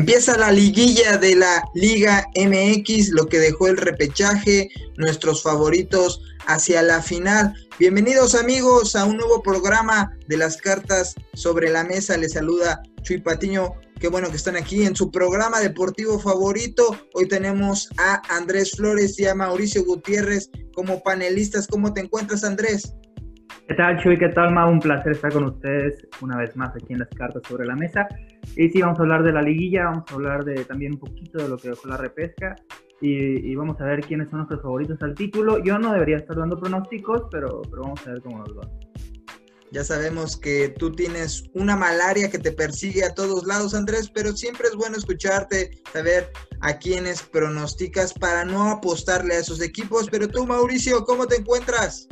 Empieza la liguilla de la Liga MX, lo que dejó el repechaje, nuestros favoritos hacia la final. Bienvenidos amigos a un nuevo programa de las cartas sobre la mesa. Les saluda Chuy Patiño. Qué bueno que están aquí en su programa deportivo favorito. Hoy tenemos a Andrés Flores y a Mauricio Gutiérrez como panelistas. ¿Cómo te encuentras, Andrés? ¿Qué tal, Chuy? ¿Qué tal, Ma? Un placer estar con ustedes una vez más aquí en las cartas sobre la mesa. Y sí, vamos a hablar de la liguilla, vamos a hablar de también un poquito de lo que dejó la repesca y, vamos a ver quiénes son nuestros favoritos al título. Yo no debería estar dando pronósticos, pero, pero vamos a ver cómo nos va. Ya sabemos que tú tienes una malaria que te persigue a todos lados, Andrés, pero siempre es bueno escucharte, saber a quiénes pronosticas para no apostarle a esos equipos. Pero tú, Mauricio, ¿cómo te encuentras?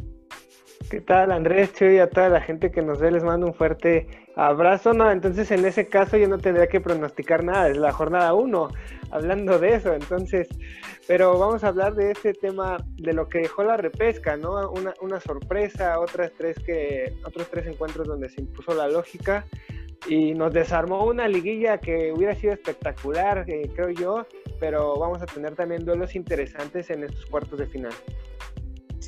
¿Qué tal, Andrés, Chuy, a toda la gente que nos ve? Les mando un fuerte abrazo. No, entonces en ese caso yo no tendría que pronosticar nada, es la jornada 1, hablando de eso. Entonces, pero vamos a hablar de este tema, de lo que dejó la repesca, ¿no? Una, una sorpresa, otras tres que, otros tres encuentros donde se impuso la lógica y nos desarmó una liguilla que hubiera sido espectacular, eh, creo yo, pero vamos a tener también duelos interesantes en estos cuartos de final.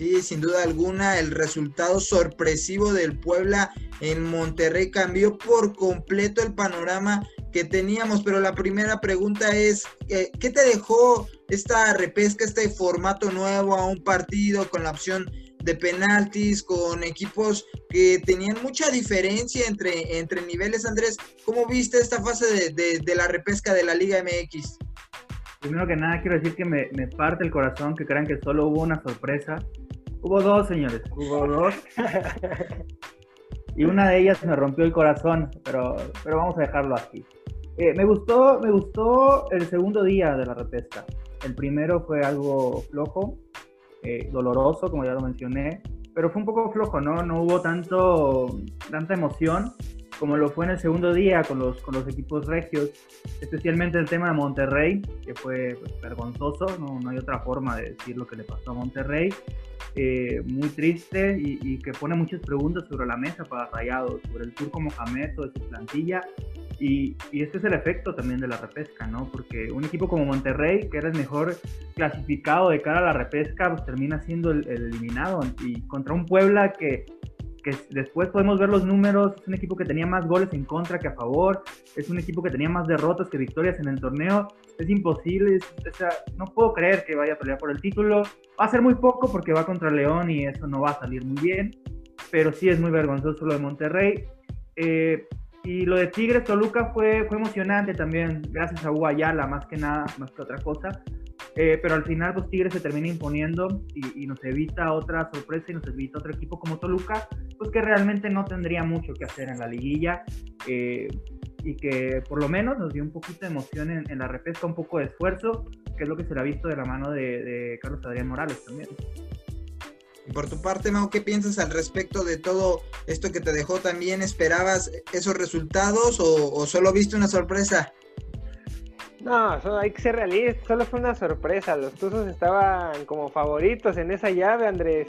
Sí, sin duda alguna, el resultado sorpresivo del Puebla en Monterrey cambió por completo el panorama que teníamos, pero la primera pregunta es, eh, ¿qué te dejó esta repesca, este formato nuevo a un partido con la opción de penaltis, con equipos que tenían mucha diferencia entre, entre niveles? Andrés, ¿cómo viste esta fase de, de la repesca de la Liga MX? Primero que nada, quiero decir que me, me, parte el corazón que crean que solo hubo una sorpresa. Hubo dos, señores, hubo dos. y una de ellas me rompió el corazón, pero, pero vamos a dejarlo aquí. Eh, me, gustó, me gustó el segundo día de la repesca. El primero fue algo flojo, eh, doloroso, como ya lo mencioné, pero fue un poco flojo, ¿no? No hubo tanto, tanta emoción como lo fue en el segundo día con los, con los equipos regios, especialmente el tema de Monterrey, que fue pues, vergonzoso, no, no, hay otra forma de decir lo que le pasó a Monterrey, eh, muy triste y, que pone muchas preguntas sobre la mesa para Rayados, sobre el Turco Mohamed, de su plantilla, y, y, este es el efecto también de la repesca, ¿no? Porque un equipo como Monterrey, que era el mejor clasificado de cara a la repesca, pues termina siendo el, el eliminado, y contra un Puebla que que después podemos ver los números, es un equipo que tenía más goles en contra que a favor, es un equipo que tenía más derrotas que victorias en el torneo, es imposible, o sea, no puedo creer que vaya a pelear por el título, va a ser muy poco porque va contra León y eso no va a salir muy bien, pero sí es muy vergonzoso lo de Monterrey. Eh, y lo de Tigres Toluca fue, fue emocionante también, gracias a Guayala más que nada, más que otra cosa. Eh, pero al final, pues Tigres se termina imponiendo y, nos evita otra sorpresa y nos evita otro equipo como Toluca, pues que realmente no tendría mucho que hacer en la liguilla eh, y que por lo menos nos dio un poquito de emoción en, la repesca, un poco de esfuerzo, que es lo que se le ha visto de la mano de, Carlos Adrián Morales también. Y por tu parte, Mau, ¿qué piensas al respecto de todo esto que te dejó? ¿También esperabas esos resultados o, o solo viste una sorpresa? No, hay que ser realistas, solo fue una sorpresa. Los Tuzos estaban como favoritos en esa llave, Andrés.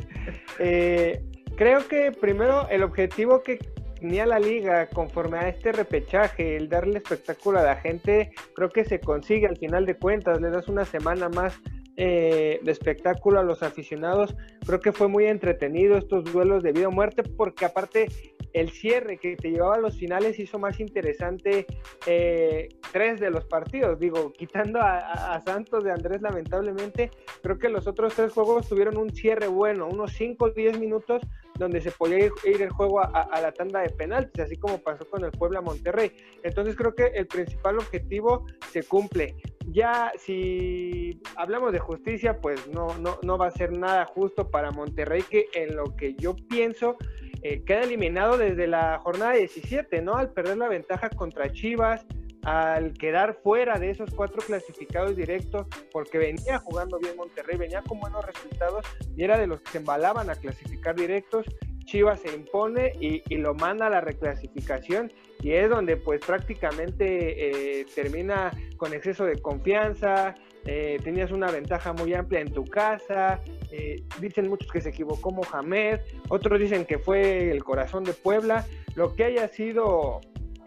Eh, creo que primero el objetivo que tenía la liga conforme a este repechaje, el darle espectáculo a la gente, creo que se consigue al final de cuentas. Le das una semana más eh, de espectáculo a los aficionados. Creo que fue muy entretenido estos duelos de vida o muerte, porque aparte el cierre que te llevaba a los finales hizo más interesante eh, tres de los partidos. Digo, quitando a, Santos de Andrés, lamentablemente, creo que los otros tres juegos tuvieron un cierre bueno, unos 5 o 10 minutos donde se podía ir, el juego a, la tanda de penaltis, así como pasó con el Puebla Monterrey. Entonces creo que el principal objetivo se cumple. Ya si hablamos de justicia, pues no, no, no va a ser nada justo para Monterrey, que en lo que yo pienso eh, queda eliminado desde la jornada 17, ¿no? Al perder la ventaja contra Chivas, al quedar fuera de esos cuatro clasificados directos, porque venía jugando bien Monterrey, venía con buenos resultados y era de los que se embalaban a clasificar directos. Chivas se impone y, lo manda a la reclasificación y es donde pues prácticamente eh, termina con exceso de confianza, eh, tenías una ventaja muy amplia en tu casa, eh, dicen muchos que se equivocó Mohamed, otros dicen que fue el corazón de Puebla, lo que haya sido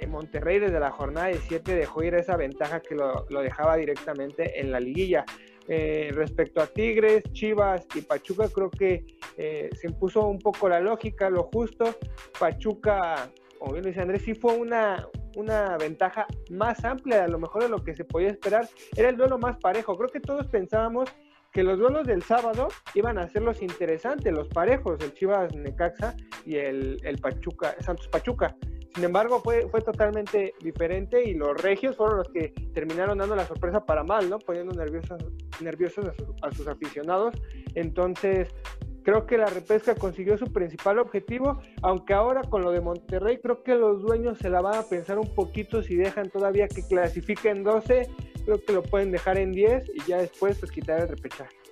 Monterrey desde la jornada de 7 dejó ir esa ventaja que lo, dejaba directamente en la liguilla. Eh, respecto a Tigres, Chivas y Pachuca, creo que eh, se impuso un poco la lógica, lo justo. Pachuca, como bien dice Andrés, sí fue una, una ventaja más amplia, a lo mejor de lo que se podía esperar. Era el duelo más parejo. Creo que todos pensábamos que los duelos del sábado iban a ser los interesantes, los parejos, el Chivas Necaxa y el, el Pachuca, Santos Pachuca. Sin embargo, fue, fue totalmente diferente y los regios fueron los que terminaron dando la sorpresa para mal, ¿no? Poniendo nerviosos, nerviosos a, sus aficionados. Entonces, creo que la repesca consiguió su principal objetivo, aunque ahora con lo de Monterrey creo que los dueños se la van a pensar un poquito si dejan todavía que clasifiquen 12, creo que lo pueden dejar en 10 y ya después pues quitar el repechaje.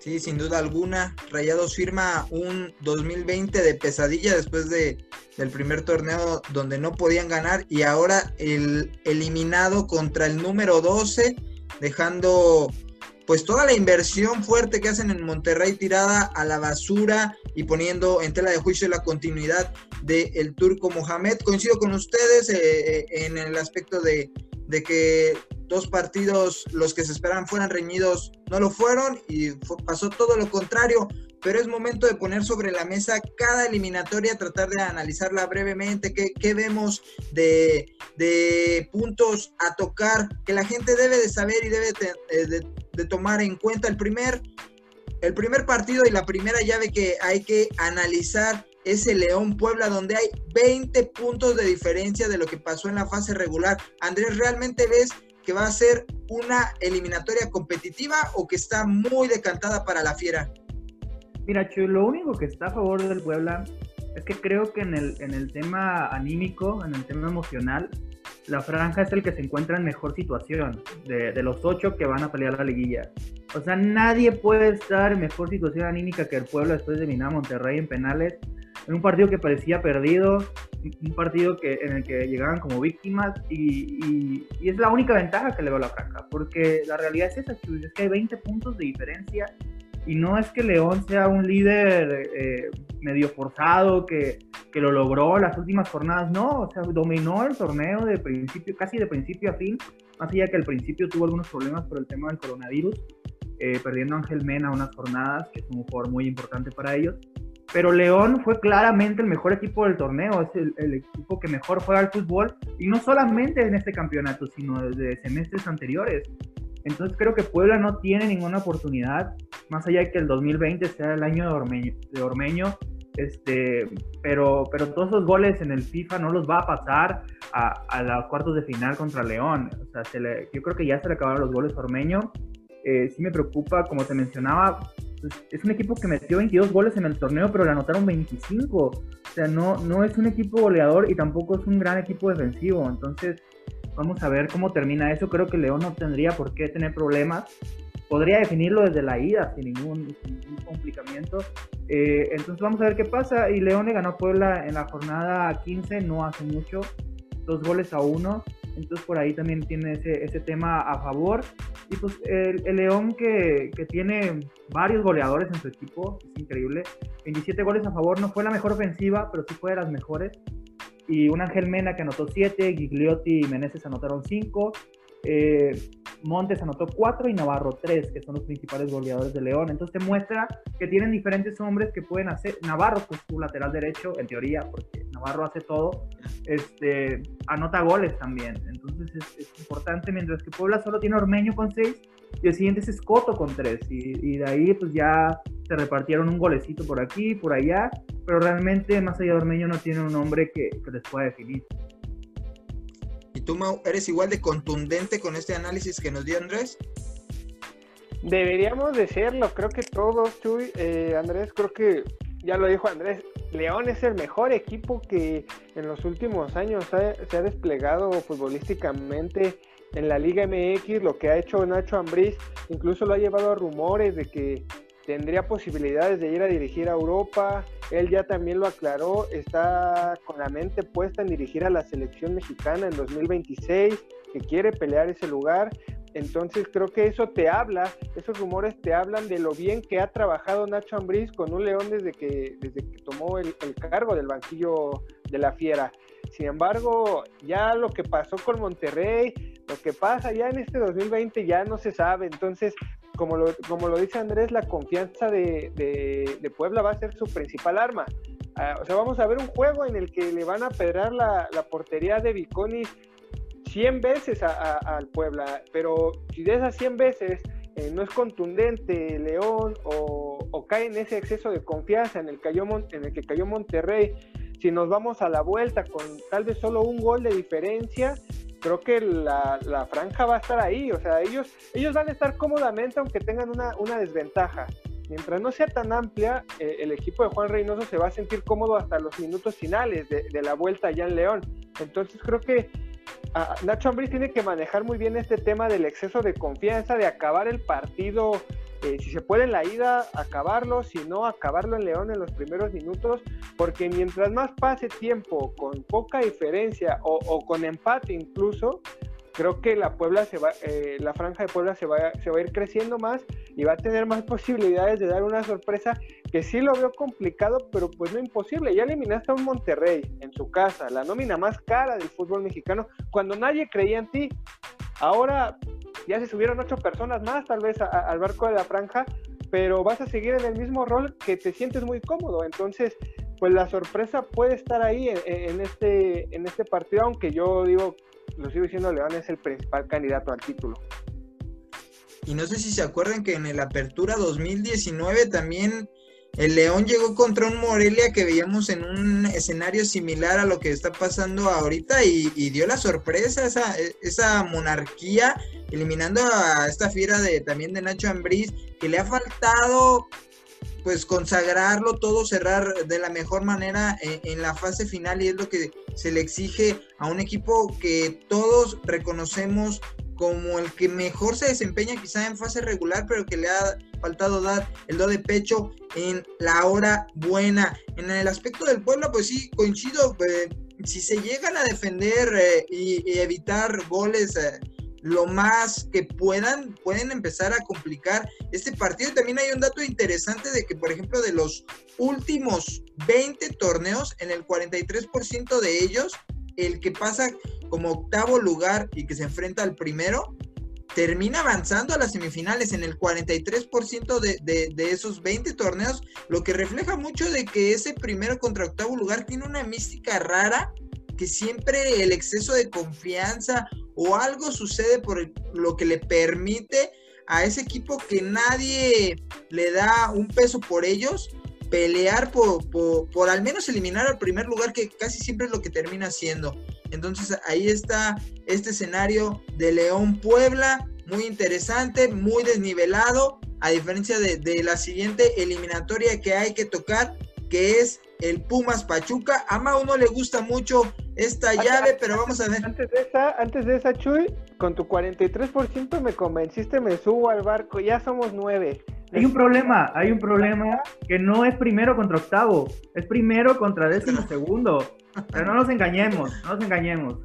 Sí, sin duda alguna. Rayados firma un 2020 de pesadilla después de, del primer torneo donde no podían ganar y ahora el eliminado contra el número 12, dejando pues toda la inversión fuerte que hacen en Monterrey tirada a la basura y poniendo en tela de juicio la continuidad del turco Mohamed. Coincido con ustedes eh, en el aspecto de, de que dos partidos, los que se esperaban fueran reñidos, no lo fueron y pasó todo lo contrario. Pero es momento de poner sobre la mesa cada eliminatoria, tratar de analizarla brevemente, qué, vemos de, puntos a tocar que la gente debe de saber y debe de, de tomar en cuenta. El primer, el primer partido y la primera llave que hay que analizar es el León Puebla, donde hay 20 puntos de diferencia de lo que pasó en la fase regular. Andrés, ¿realmente ves que va a ser una eliminatoria competitiva o que está muy decantada para la fiera? Mira, Chuy, lo único que está a favor del Puebla es que creo que en el, en el tema anímico, en el tema emocional, la franja es el que se encuentra en mejor situación de, de, los ocho que van a pelear la liguilla. O sea, nadie puede estar en mejor situación anímica que el Puebla después de eliminar a Monterrey en penales en un partido que parecía perdido, un partido que, en el que llegaban como víctimas y, es la única ventaja que le veo a la franja, porque la realidad es esa, es que hay 20 puntos de diferencia y no es que León sea un líder eh, medio forzado que, que, lo logró las últimas jornadas, no, o sea, dominó el torneo de principio, casi de principio a fin, más allá que al principio tuvo algunos problemas por el tema del coronavirus, eh, perdiendo a Ángel Mena unas jornadas, que es un jugador muy importante para ellos, pero León fue claramente el mejor equipo del torneo, es el, equipo que mejor juega al fútbol, y no solamente en este campeonato, sino desde semestres anteriores. Entonces creo que Puebla no tiene ninguna oportunidad, más allá de que el 2020 sea el año de Ormeño, este, pero, pero todos esos goles en el FIFA no los va a pasar a, a los cuartos de final contra León. O sea, yo creo que ya se le acabaron los goles a Ormeño. Eh, sí me preocupa, como te mencionaba, es un equipo que metió 22 goles en el torneo, pero le anotaron 25. O sea, no, no es un equipo goleador y tampoco es un gran equipo defensivo. Entonces, vamos a ver cómo termina eso. Creo que León no tendría por qué tener problemas. Podría definirlo desde la ida sin ningún, complicamiento. Eh, entonces, vamos a ver qué pasa. Y León le ganó a Puebla en la jornada 15, no hace mucho. Dos goles a uno. Entonces por ahí también tiene ese, ese tema a favor. Y pues el, el León que, que, tiene varios goleadores en su equipo, es increíble. 27 goles a favor, no fue la mejor ofensiva, pero sí fue de las mejores. Y un Ángel Mena que anotó 7, Gigliotti y Meneses anotaron 5. Eh, Montes anotó 4 y Navarro 3, que son los principales goleadores de León. Entonces te muestra que tienen diferentes hombres que pueden hacer. Navarro, pues su lateral derecho, en teoría, porque Navarro hace todo, este, anota goles también. Entonces es, importante, mientras que Puebla solo tiene Ormeño con 6 y el siguiente es Escoto con 3. Y, de ahí pues ya se repartieron un golecito por aquí, por allá, pero realmente más allá de Ormeño no tiene un hombre que, que les pueda definir. ¿Y tú, Mau, eres igual de contundente con este análisis que nos dio Andrés? Deberíamos de serlo, creo que todos, eh, Andrés, creo que ya lo dijo Andrés, León es el mejor equipo que en los últimos años se ha desplegado futbolísticamente en la Liga MX, lo que ha hecho Nacho Ambriz, incluso lo ha llevado a rumores de que tendría posibilidades de ir a dirigir a Europa. Él ya también lo aclaró, está con la mente puesta en dirigir a la selección mexicana en 2026, que quiere pelear ese lugar. Entonces creo que eso te habla, esos rumores te hablan de lo bien que ha trabajado Nacho Ambriz con un León desde que, desde que tomó el, cargo del banquillo de la Fiera. Sin embargo, ya lo que pasó con Monterrey, lo que pasa ya en este 2020 ya no se sabe. Entonces, como lo, como lo dice Andrés, la confianza de, de, Puebla va a ser su principal arma. Ah, o sea, vamos a ver un juego en el que le van a pedrar la, la portería de Viconis 100 veces al Puebla, pero si de esas 100 veces eh, no es contundente León o, cae en ese exceso de confianza en el, en el que cayó Monterrey, si nos vamos a la vuelta con tal vez solo un gol de diferencia, creo que la, franja va a estar ahí, o sea, ellos, ellos van a estar cómodamente aunque tengan una, desventaja. Mientras no sea tan amplia, eh, el equipo de Juan Reynoso se va a sentir cómodo hasta los minutos finales de, de la vuelta allá en León. Entonces creo que Nacho Ambriz tiene que manejar muy bien este tema del exceso de confianza, de acabar el partido, eh, si se puede en la ida, acabarlo, si no, acabarlo en León en los primeros minutos, porque mientras más pase tiempo con poca diferencia o con empate incluso, creo que la Puebla se va, eh, la franja de Puebla se va, se va a ir creciendo más y va a tener más posibilidades de dar una sorpresa que sí lo veo complicado, pero pues no imposible. Ya eliminaste a un Monterrey en su casa, la nómina más cara del fútbol mexicano, cuando nadie creía en ti. Ahora ya se subieron ocho personas más tal vez al barco de la franja, pero vas a seguir en el mismo rol que te sientes muy cómodo. Entonces, pues la sorpresa puede estar ahí en, este, en este partido, aunque yo digo lo sigo diciendo, León es el principal candidato al título. Y no sé si se acuerdan que en el Apertura 2019 también el León llegó contra un Morelia que veíamos en un escenario similar a lo que está pasando ahorita y, dio la sorpresa esa, esa monarquía eliminando a esta fiera de también de Nacho Ambriz que le ha faltado pues consagrarlo todo, cerrar de la mejor manera en, la fase final y es lo que se le exige a un equipo que todos reconocemos como el que mejor se desempeña quizá en fase regular, pero que le ha faltado dar el do de pecho en la hora buena. En el aspecto del pueblo, pues sí, coincido, eh, si se llegan a defender eh, y, evitar goles eh, lo más que puedan, pueden empezar a complicar este partido. También hay un dato interesante de que, por ejemplo, de los últimos 20 torneos, en el 43% de ellos, el que pasa como octavo lugar y que se enfrenta al primero, termina avanzando a las semifinales en el 43% de, de, de, esos 20 torneos, lo que refleja mucho de que ese primero contra octavo lugar tiene una mística rara, que siempre el exceso de confianza o algo sucede por lo que le permite a ese equipo que nadie le da un peso por ellos, pelear por, por, al menos eliminar al primer lugar, que casi siempre es lo que termina haciendo. Entonces ahí está este escenario de León Puebla, muy interesante, muy desnivelado, a diferencia de, de la siguiente eliminatoria que hay que tocar, que es el Pumas Pachuca. A Mau no le gusta mucho esta llave, pero vamos a ver. Antes de esa, antes de esa, Chuy, con tu 43% me convenciste, me subo al barco, ya somos nueve. Hay un problema, hay un problema que no es primero contra octavo, es primero contra décimo segundo. Pero no nos engañemos, no nos engañemos.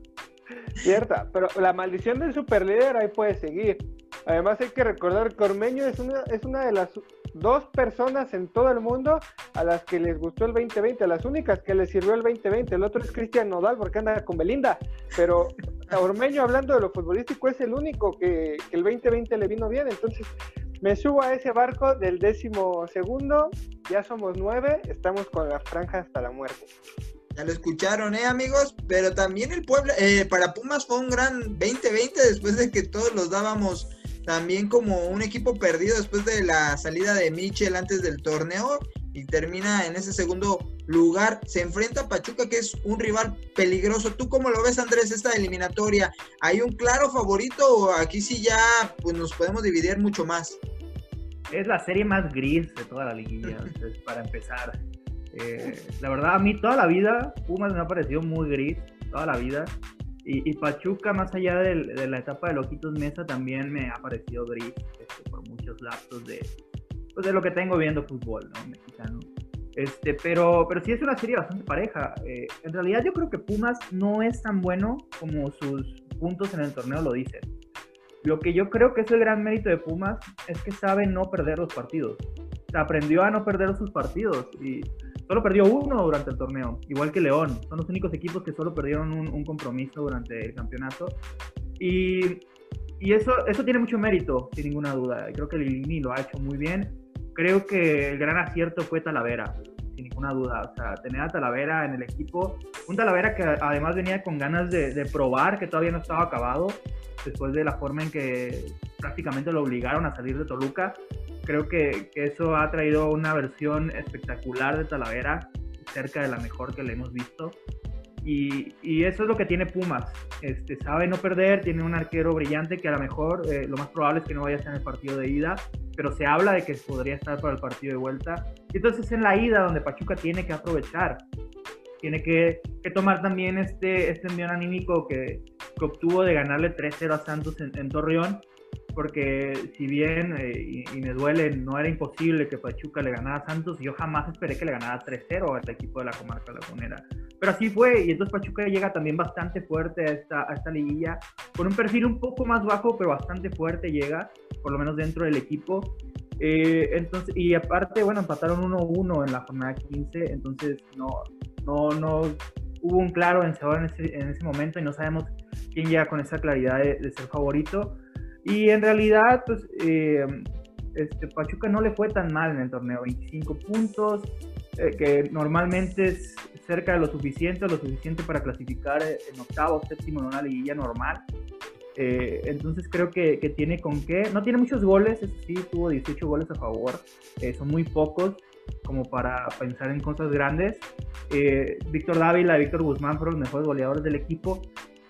Cierta, pero la maldición del superlíder ahí puede seguir. Además hay que recordar que Ormeño es una, es una de las dos personas en todo el mundo a las que les gustó el 2020, a las únicas que les sirvió el 2020. El otro es Cristian Nodal porque anda con Belinda, pero Ormeño hablando de lo futbolístico es el único que, el 2020 le vino bien. Entonces me subo a ese barco del décimo segundo, ya somos nueve, estamos con la franja hasta la muerte. Ya lo escucharon, ¿eh, amigos? Pero también el pueblo, eh, para Pumas fue un gran 2020 después de que todos los dábamos también como un equipo perdido después de la salida de Michel antes del torneo y termina en ese segundo lugar. Se enfrenta a Pachuca, que es un rival peligroso. ¿Tú cómo lo ves, Andrés, esta eliminatoria? ¿Hay un claro favorito o aquí sí ya pues, nos podemos dividir mucho más? Es la serie más gris de toda la liguilla, para empezar. Eh, la verdad, a mí toda la vida Pumas me ha parecido muy gris, toda la vida. Y, Pachuca, más allá de, la etapa de Loquitos Mesa, también me ha parecido gris este, por muchos lapsos de, pues, de lo que tengo viendo fútbol ¿no? mexicano. Este, pero, pero sí es una serie bastante pareja. Eh, en realidad yo creo que Pumas no es tan bueno como sus puntos en el torneo lo dicen. Lo que yo creo que es el gran mérito de Pumas es que sabe no perder los partidos. aprendió a no perder sus partidos y solo perdió uno durante el torneo, igual que León. Son los únicos equipos que solo perdieron un, compromiso durante el campeonato. Y, y, eso, eso tiene mucho mérito, sin ninguna duda. Creo que Lilini lo ha hecho muy bien. Creo que el gran acierto fue Talavera, sin ninguna duda. O sea, tener a Talavera en el equipo. Un Talavera que además venía con ganas de, de probar, que todavía no estaba acabado, después de la forma en que prácticamente lo obligaron a salir de Toluca creo que, eso ha traído una versión espectacular de Talavera, cerca de la mejor que le hemos visto. Y, eso es lo que tiene Pumas. Este, sabe no perder, tiene un arquero brillante que a lo mejor eh, lo más probable es que no vaya a estar en el partido de ida, pero se habla de que podría estar para el partido de vuelta. Y entonces en la ida donde Pachuca tiene que aprovechar, tiene que, tomar también este, este envío anímico que, que obtuvo de ganarle 3-0 a Santos en Torreón porque si bien, eh, y, me duele, no era imposible que Pachuca le ganara a Santos, yo jamás esperé que le ganara 3-0 al equipo de la comarca lagunera. Pero así fue, y entonces Pachuca llega también bastante fuerte a esta, a esta liguilla, con un perfil un poco más bajo, pero bastante fuerte llega, por lo menos dentro del equipo. Eh, entonces, y aparte, bueno, empataron 1-1 en la jornada 15, entonces no, no, no hubo un claro vencedor en ese, en ese momento y no sabemos quién llega con esa claridad de, de ser favorito y en realidad, pues, eh, este, Pachuca no le fue tan mal en el torneo, 25 puntos, eh, que normalmente es cerca de lo suficiente, lo suficiente para clasificar en octavo, séptimo en una liguilla normal. Eh, entonces creo que, que, tiene con qué. No tiene muchos goles, eso sí, tuvo 18 goles a favor, son muy pocos como para pensar en cosas grandes. Víctor Dávila y Víctor Guzmán fueron los mejores goleadores del equipo,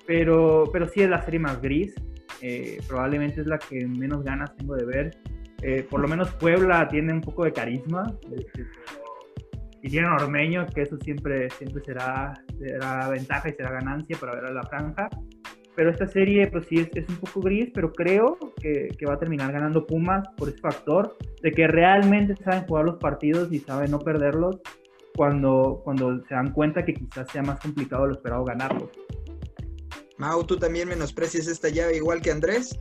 pero, pero sí es la serie más gris. Eh, probablemente es la que menos ganas tengo de ver. Eh, por lo menos Puebla tiene un poco de carisma. Este, y tiene Ormeño, que eso siempre, siempre será, será ventaja y será ganancia para ver a la franja. Pero esta serie, pues sí, es, un poco gris, pero creo que, que, va a terminar ganando Pumas por ese factor de que realmente saben jugar los partidos y saben no perderlos cuando, cuando se dan cuenta que quizás sea más complicado lo esperado ganarlos. Mau, ¿tú también menosprecias esta llave igual que Andrés?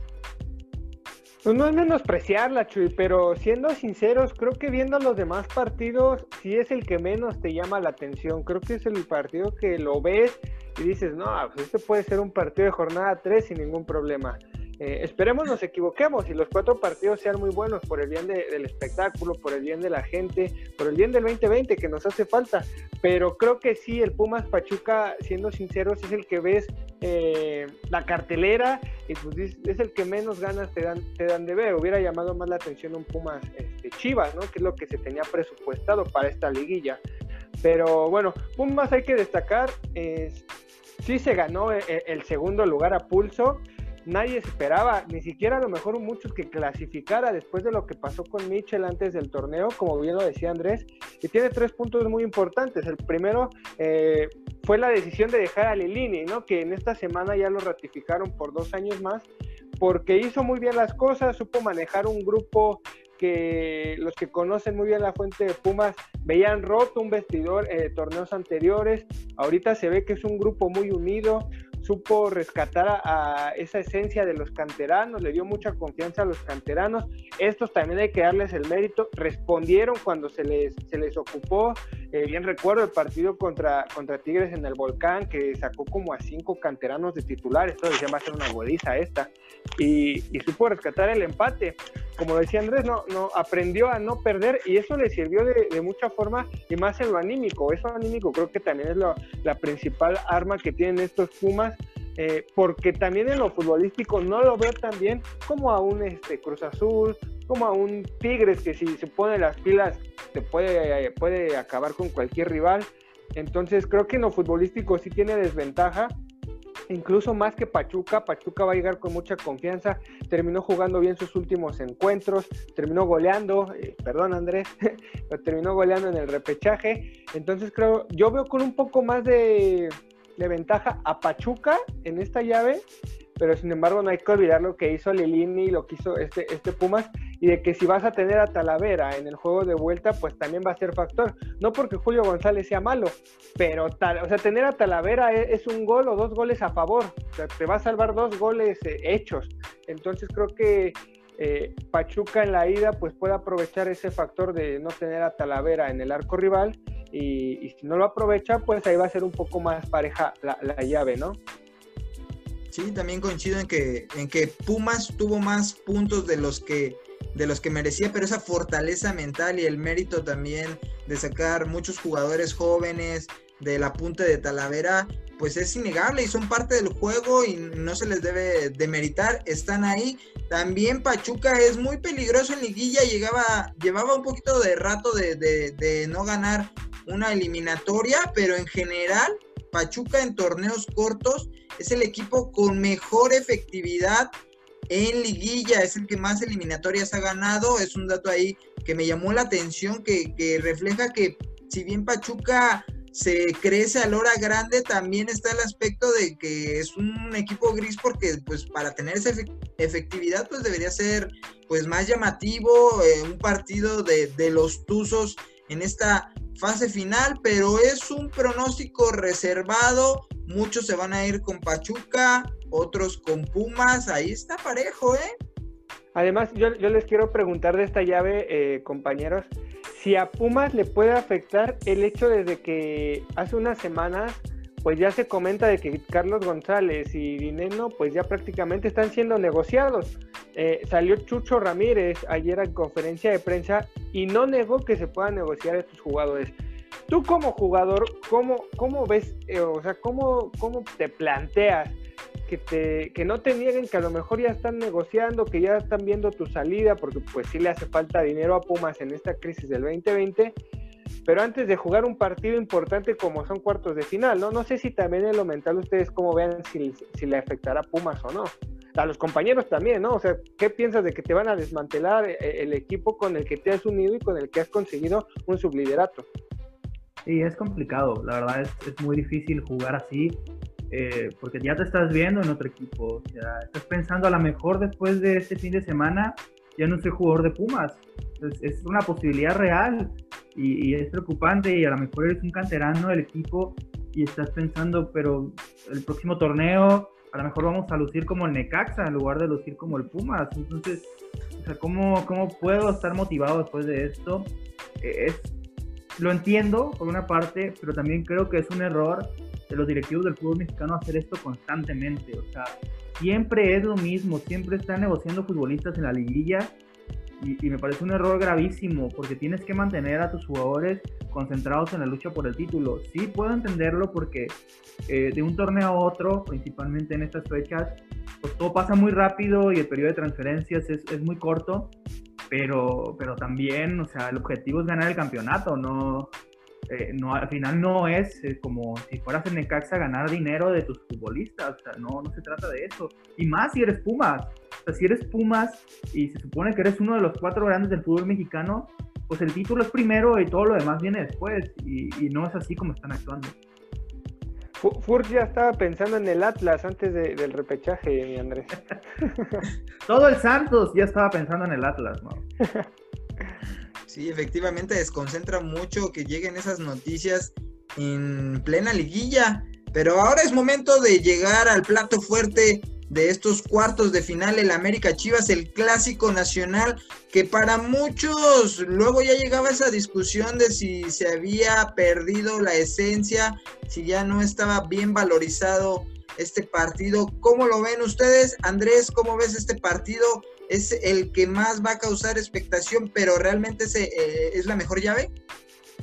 Pues no es menospreciarla, Chuy, pero siendo sinceros, creo que viendo los demás partidos, sí es el que menos te llama la atención. Creo que es el partido que lo ves y dices, no, pues este puede ser un partido de jornada 3 sin ningún problema. Eh, esperemos nos equivoquemos y los cuatro partidos sean muy buenos por el bien del espectáculo, por el bien de la gente, por el bien del 2020 que nos hace falta. Pero creo que sí, el Pumas Pachuca, siendo sinceros, es el que ves eh, la cartelera y pues es el que menos ganas te dan, te dan de ver. Hubiera llamado más la atención un Pumas este, Chivas, ¿no? que es lo que se tenía presupuestado para esta liguilla. Pero bueno, Pumas hay que destacar, sí se ganó eh, el segundo lugar a pulso nadie esperaba, ni siquiera a lo mejor muchos que clasificara después de lo que pasó con Mitchell antes del torneo, como bien lo decía Andrés, y tiene tres puntos muy importantes. El primero eh, fue la decisión de dejar a Lilini, ¿no? que en esta semana ya lo ratificaron por dos años más, porque hizo muy bien las cosas, supo manejar un grupo que los que conocen muy bien la fuente de Pumas veían roto un vestidor en torneos anteriores. Ahorita se ve que es un grupo muy unido, supo rescatar a, esa esencia de los canteranos, le dio mucha confianza a los canteranos. Estos también hay que darles el mérito, respondieron cuando se les, se les ocupó. Eh, bien recuerdo el partido contra, contra Tigres en el Volcán, que sacó como a cinco canteranos de titulares, todo decía va a ser una goliza esta, y, supo rescatar el empate. Como decía Andrés, no, no, aprendió a no perder y eso le sirvió de, mucha forma y más en lo anímico. Eso anímico creo que también es la principal arma que tienen estos Pumas eh, porque también en lo futbolístico no lo veo tan bien como a un este, Cruz Azul, como a un Tigres que si se pone las pilas te puede, puede acabar con cualquier rival. Entonces creo que en lo futbolístico sí tiene desventaja, incluso más que Pachuca. Pachuca va a llegar con mucha confianza, terminó jugando bien sus últimos encuentros, terminó goleando, eh, perdón Andrés, pero terminó goleando en el repechaje. Entonces creo, yo veo con un poco más de ventaja a Pachuca en esta llave, pero sin embargo no hay que olvidar lo que hizo Lilini, lo que hizo este, este Pumas, y de que si vas a tener a Talavera en el juego de vuelta, pues también va a ser factor. No porque Julio González sea malo, pero tal, o sea, tener a Talavera e, es, un gol o dos goles a favor, o sea, te va a salvar dos goles eh, hechos. Entonces creo que eh, Pachuca en la ida pues puede aprovechar ese factor de no tener a Talavera en el arco rival y, si no lo aprovecha, pues ahí va a ser un poco más pareja la, la llave, ¿no? Sí, también coincido en que, en que Pumas tuvo más puntos de los que de los que merecía, pero esa fortaleza mental y el mérito también de sacar muchos jugadores jóvenes de la punta de Talavera, pues es innegable y son parte del juego y no se les debe demeritar, están ahí. También Pachuca es muy peligroso en liguilla, llegaba, llevaba un poquito de rato de, de no ganar una eliminatoria, pero en general Pachuca en torneos cortos es el equipo con mejor efectividad en liguilla, es el que más eliminatorias ha ganado, es un dato ahí que me llamó la atención, que, refleja que si bien Pachuca se crece a hora grande, también está el aspecto de que es un equipo gris porque pues para tener esa efectividad pues debería ser pues más llamativo, eh, un partido de, de los Tuzos en esta fase final, pero es un pronóstico reservado, muchos se van a ir con Pachuca, otros con Pumas, ahí está parejo, ¿eh? Además, yo, les quiero preguntar de esta llave, eh, compañeros, si a Pumas le puede afectar el hecho desde que hace unas semanas, pues ya se comenta de que Carlos González y Dineno, pues ya prácticamente están siendo negociados. Eh, salió Chucho Ramírez ayer en conferencia de prensa y no negó que se puedan negociar estos jugadores. Tú como jugador, ¿cómo, cómo ves, eh, o sea, cómo, cómo te planteas que, te, que no te nieguen que a lo mejor ya están negociando, que ya están viendo tu salida, porque pues sí le hace falta dinero a Pumas en esta crisis del 2020, pero antes de jugar un partido importante como son cuartos de final, ¿no? No sé si también en lo mental ustedes cómo vean si, si le afectará a Pumas o no. A los compañeros también, ¿no? O sea, ¿qué piensas de que te van a desmantelar eh, el equipo con el que te has unido y con el que has conseguido un subliderato? Sí, es complicado, la verdad es, es muy difícil jugar así. Eh, porque ya te estás viendo en otro equipo. O estás pensando a lo mejor después de este fin de semana, ya no soy jugador de Pumas. es una posibilidad real y, es preocupante y a lo mejor eres un canterano del equipo y estás pensando, pero el próximo torneo a lo mejor vamos a lucir como el Necaxa en lugar de lucir como el Pumas. Entonces, o sea, ¿cómo, cómo puedo estar motivado después de esto? Eh, es, lo entiendo por una parte, pero también creo que es un error de los directivos del fútbol mexicano hacer esto constantemente. O sea, siempre es lo mismo, siempre están negociando futbolistas en la liguilla y, me parece un error gravísimo porque tienes que mantener a tus jugadores concentrados en la lucha por el título. Sí puedo entenderlo porque eh, de un torneo a otro, principalmente en estas fechas, pues todo pasa muy rápido y el periodo de transferencias es, es muy corto, pero, pero también, o sea, el objetivo es ganar el campeonato, no, eh, no, al final no es eh, como si fueras en Necaxa ganar dinero de tus futbolistas, o sea, no, no se trata de eso. Y más si eres Pumas, sea, si eres Pumas y se supone que eres uno de los cuatro grandes del fútbol mexicano, pues el título es primero y todo lo demás viene después, y, no es así como están actuando. Furt ya estaba pensando en el Atlas antes del repechaje, mi Andrés. todo el Santos ya estaba pensando en el Atlas, ¿no? Sí, efectivamente desconcentra mucho que lleguen esas noticias en plena liguilla. Pero ahora es momento de llegar al plato fuerte de estos cuartos de final, el América Chivas, el clásico nacional, que para muchos luego ya llegaba esa discusión de si se había perdido la esencia, si ya no estaba bien valorizado este partido. ¿Cómo lo ven ustedes? Andrés, ¿cómo ves este partido? es el que más va a causar expectación, pero realmente es, eh, es la mejor llave.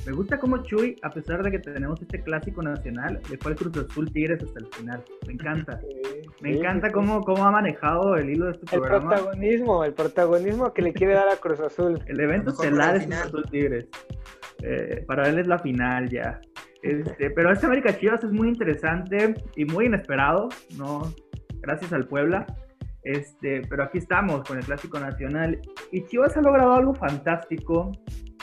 Me gusta como Chuy, a pesar de que tenemos este clásico nacional, le fue el Cruz Azul Tigres hasta el final. Me encanta. Me encanta cómo, cómo ha manejado el hilo de este programa. El protagonismo, el protagonismo que le quiere dar a Cruz Azul. El evento estelar es Cruz Azul Tigres. Eh, para él es la final ya. Este, pero este América Chivas es muy interesante y muy inesperado, ¿no? Gracias al Puebla. Este, pero aquí estamos con el Clásico Nacional. Y Chivas ha logrado algo fantástico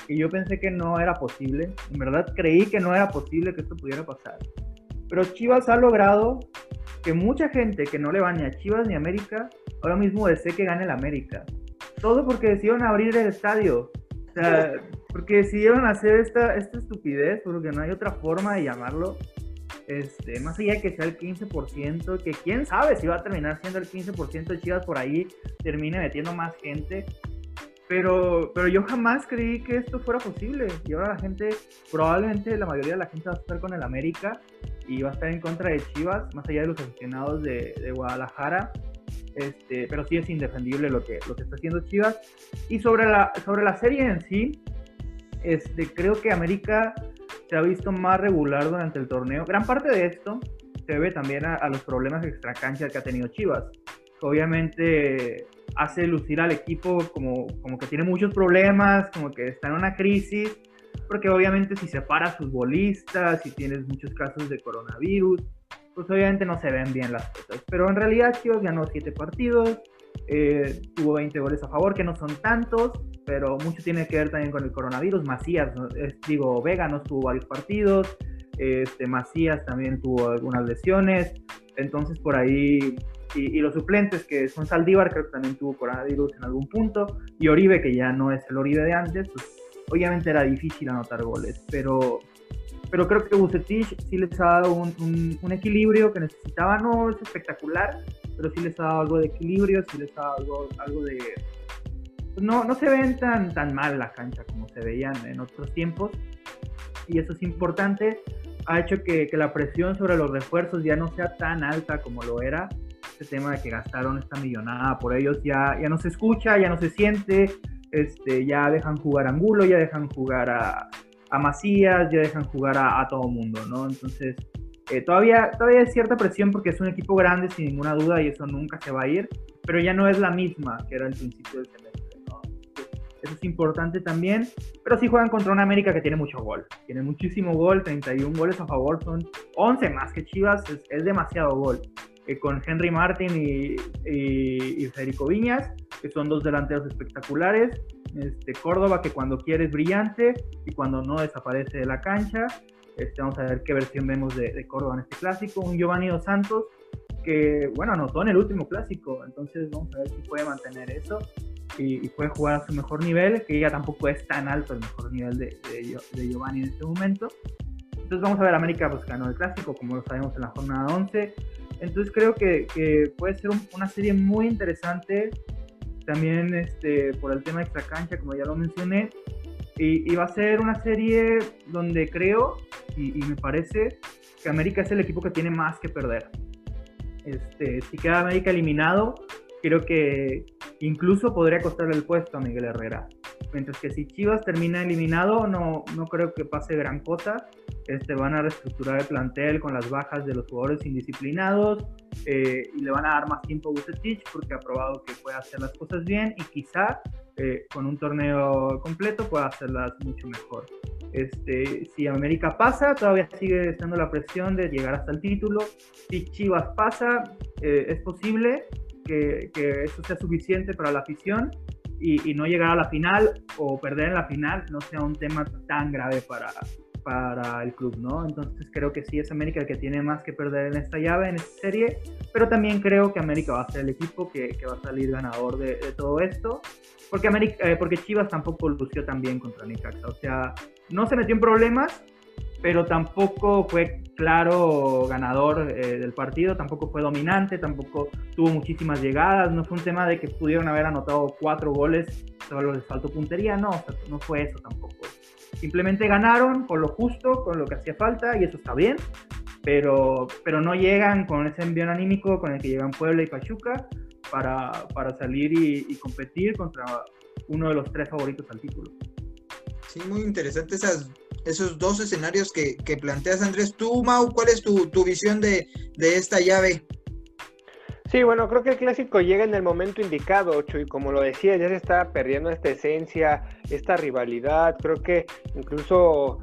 que yo pensé que no era posible. En verdad creí que no era posible que esto pudiera pasar. Pero Chivas ha logrado que mucha gente que no le va ni a Chivas ni a América, ahora mismo desee que gane el América. Todo porque decidieron abrir el estadio. O sea, porque decidieron hacer esta, esta estupidez, porque no hay otra forma de llamarlo. Este, más allá de que sea el 15%, que quién sabe si va a terminar siendo el 15% de Chivas por ahí, termine metiendo más gente. Pero, pero yo jamás creí que esto fuera posible. Y ahora la gente, probablemente la mayoría de la gente va a estar con el América y va a estar en contra de Chivas, más allá de los aficionados de, de Guadalajara. Este, pero sí es indefendible lo que, lo que está haciendo Chivas. Y sobre la, sobre la serie en sí, este, creo que América se ha visto más regular durante el torneo. Gran parte de esto se debe también a, los problemas extracancha que ha tenido Chivas. Obviamente hace lucir al equipo como, como que tiene muchos problemas, como que está en una crisis, porque obviamente si separas sus bolistas, si tienes muchos casos de coronavirus, pues obviamente no se ven bien las cosas. Pero en realidad Chivas ganó 7 partidos, eh, tuvo 20 goles a favor, que no son tantos, pero mucho tiene que ver también con el coronavirus. Macías, digo, Vega no tuvo varios partidos, este, Macías también tuvo algunas lesiones, entonces por ahí, y, los suplentes que son Saldívar, creo que también tuvo coronavirus en algún punto, y Oribe, que ya no es el Oribe de antes, pues obviamente era difícil anotar goles, pero pero creo que Bucetich sí les ha dado un, equilibrio que necesitaba, no es espectacular, pero sí les ha dado algo de equilibrio, sí les ha dado algo, de... No, no se ven tan, tan mal la cancha como se veían en otros tiempos, y eso es importante, ha hecho que la presión sobre los refuerzos ya no sea tan alta como lo era, este tema de que gastaron esta millonada por ellos ya, ya no se escucha, ya no se siente, este, ya dejan jugar a Angulo, ya dejan jugar a a Macías, ya dejan jugar a, todo mundo, ¿no? Entonces, eh, todavía, todavía hay cierta presión porque es un equipo grande, sin ninguna duda, y eso nunca se va a ir, pero ya no es la misma que era el principio del semestre, ¿no? eso es importante también, pero sí juegan contra una América que tiene mucho gol, tiene muchísimo gol, 31 goles a favor, son 11 más que Chivas, es, demasiado gol. Eh, con Henry Martin y, Federico Viñas, que son dos delanteros espectaculares, este, Córdoba, que cuando quiere es brillante y cuando no desaparece de la cancha. Este, vamos a ver qué versión vemos de, Córdoba en este clásico. Un Giovanni Dos Santos que, bueno, anotó en el último clásico. Entonces vamos a ver si puede mantener eso y, puede jugar a su mejor nivel, que ya tampoco es tan alto el mejor nivel de, de, Giovanni en este momento. Entonces vamos a ver, América pues ganó el clásico, como lo sabemos en la jornada 11. Entonces creo que, que puede ser una serie muy interesante también este, por el tema esta cancha, como ya lo mencioné. Y, va a ser una serie donde creo y, me parece que América es el equipo que tiene más que perder. Este, si queda América eliminado, creo que incluso podría costarle el puesto a Miguel Herrera. Mientras que si Chivas termina eliminado, no, no creo que pase gran cosa. Este, van a reestructurar el plantel con las bajas de los jugadores indisciplinados eh, y le van a dar más tiempo a Bucetich porque ha probado que puede hacer las cosas bien y quizá eh, con un torneo completo pueda hacerlas mucho mejor. Este, si América pasa, todavía sigue estando la presión de llegar hasta el título. Si Chivas pasa, eh, es posible que, eso sea suficiente para la afición y, no llegar a la final o perder en la final no sea un tema tan grave para, para el club, ¿no? Entonces creo que sí es América el que tiene más que perder en esta llave, en esta serie, pero también creo que América va a ser el equipo que, que va a salir ganador de, todo esto, porque, América, eh, porque Chivas tampoco lució tan bien contra Necaxa, o sea, no se metió en problemas, pero tampoco fue claro ganador eh, del partido, tampoco fue dominante, tampoco tuvo muchísimas llegadas, no fue un tema de que pudieron haber anotado cuatro goles, solo les faltó puntería, no, no fue eso tampoco. Simplemente ganaron con lo justo, con lo que hacía falta, y eso está bien, pero, pero no llegan con ese envío anímico con el que llegan Puebla y Pachuca para, para salir y, competir contra uno de los tres favoritos al título. Sí, muy interesante esas, esos dos escenarios que, que planteas, Andrés. Tú, Mau, ¿cuál es tu, tu visión de, de esta llave? Sí, bueno, creo que el clásico llega en el momento indicado, Ocho, y como lo decía, ya se está perdiendo esta esencia, esta rivalidad. Creo que incluso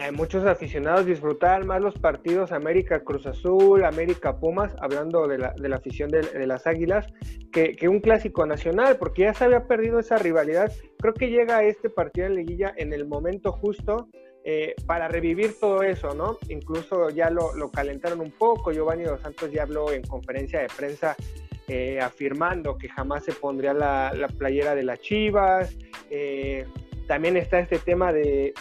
eh, muchos aficionados disfrutar más los partidos América Cruz Azul, América Pumas, hablando de la, de la afición de, las Águilas, que, que, un clásico nacional, porque ya se había perdido esa rivalidad. Creo que llega este partido en liguilla en el momento justo eh, para revivir todo eso, ¿no? Incluso ya lo, calentaron un poco, Giovanni Dos Santos ya habló en conferencia de prensa eh, afirmando que jamás se pondría la, playera de las Chivas. Eh, también está este tema de,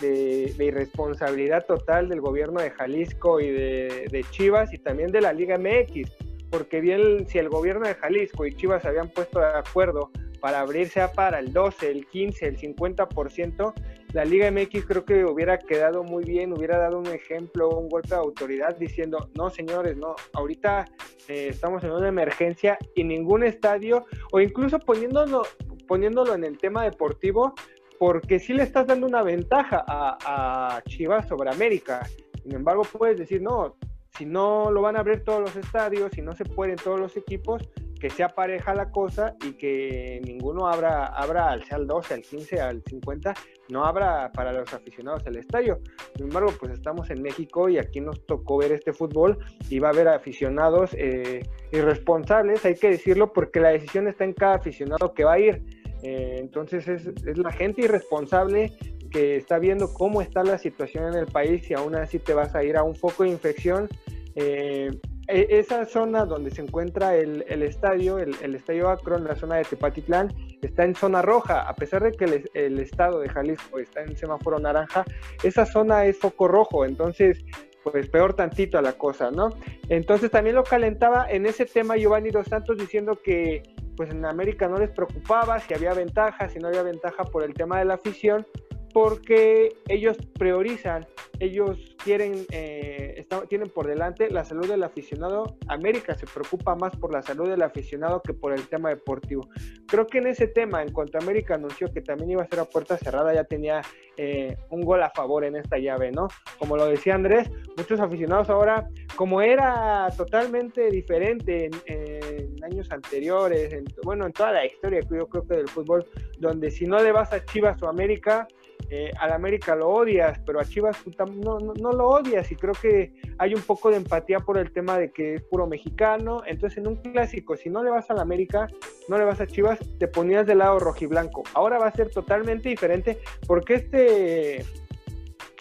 irresponsabilidad total del gobierno de Jalisco y de, de, Chivas y también de la Liga MX, porque bien si el gobierno de Jalisco y Chivas habían puesto de acuerdo para abrir sea para el 12, el 15, el 50%, la Liga MX creo que hubiera quedado muy bien, hubiera dado un ejemplo, un golpe de autoridad diciendo, no señores, no, ahorita eh, estamos en una emergencia y ningún estadio, o incluso poniéndolo, poniéndolo en el tema deportivo, porque sí le estás dando una ventaja a, a Chivas sobre América. Sin embargo, puedes decir, no, si no lo van a abrir todos los estadios, si no se pueden todos los equipos, que sea pareja la cosa y que ninguno abra, abra al, sea al 12, al 15, al 50, no abra para los aficionados el estadio. Sin embargo, pues estamos en México y aquí nos tocó ver este fútbol y va a haber aficionados eh, irresponsables, hay que decirlo, porque la decisión está en cada aficionado que va a ir. Eh, entonces es, la gente irresponsable que está viendo cómo está la situación en el país y aún así te vas a ir a un foco de infección. Eh, esa zona donde se encuentra el, estadio, el, estadio Akron, la zona de Tepatitlán, está en zona roja, a pesar de que el, estado de Jalisco está en semáforo naranja, esa zona es foco rojo, entonces pues peor tantito a la cosa, ¿no? Entonces también lo calentaba en ese tema Giovanni Dos Santos diciendo que pues en América no les preocupaba si había ventaja, si no había ventaja por el tema de la afición, porque ellos priorizan, ellos quieren, eh, tienen por delante la salud del aficionado. América se preocupa más por la salud del aficionado que por el tema deportivo. Creo que en ese tema, en cuanto América anunció que también iba a ser a puerta cerrada, ya tenía eh, un gol a favor en esta llave, ¿no? Como lo decía Andrés, muchos aficionados ahora, como era totalmente diferente en, años anteriores, bueno, en toda la historia, yo creo que del fútbol, donde si no le vas a Chivas o América, eh, al América lo odias, pero a Chivas no, no, lo odias y creo que hay un poco de empatía por el tema de que es puro mexicano. Entonces en un clásico, si no le vas al América, no le vas a Chivas, te ponías del lado rojiblanco. Ahora va a ser totalmente diferente porque este...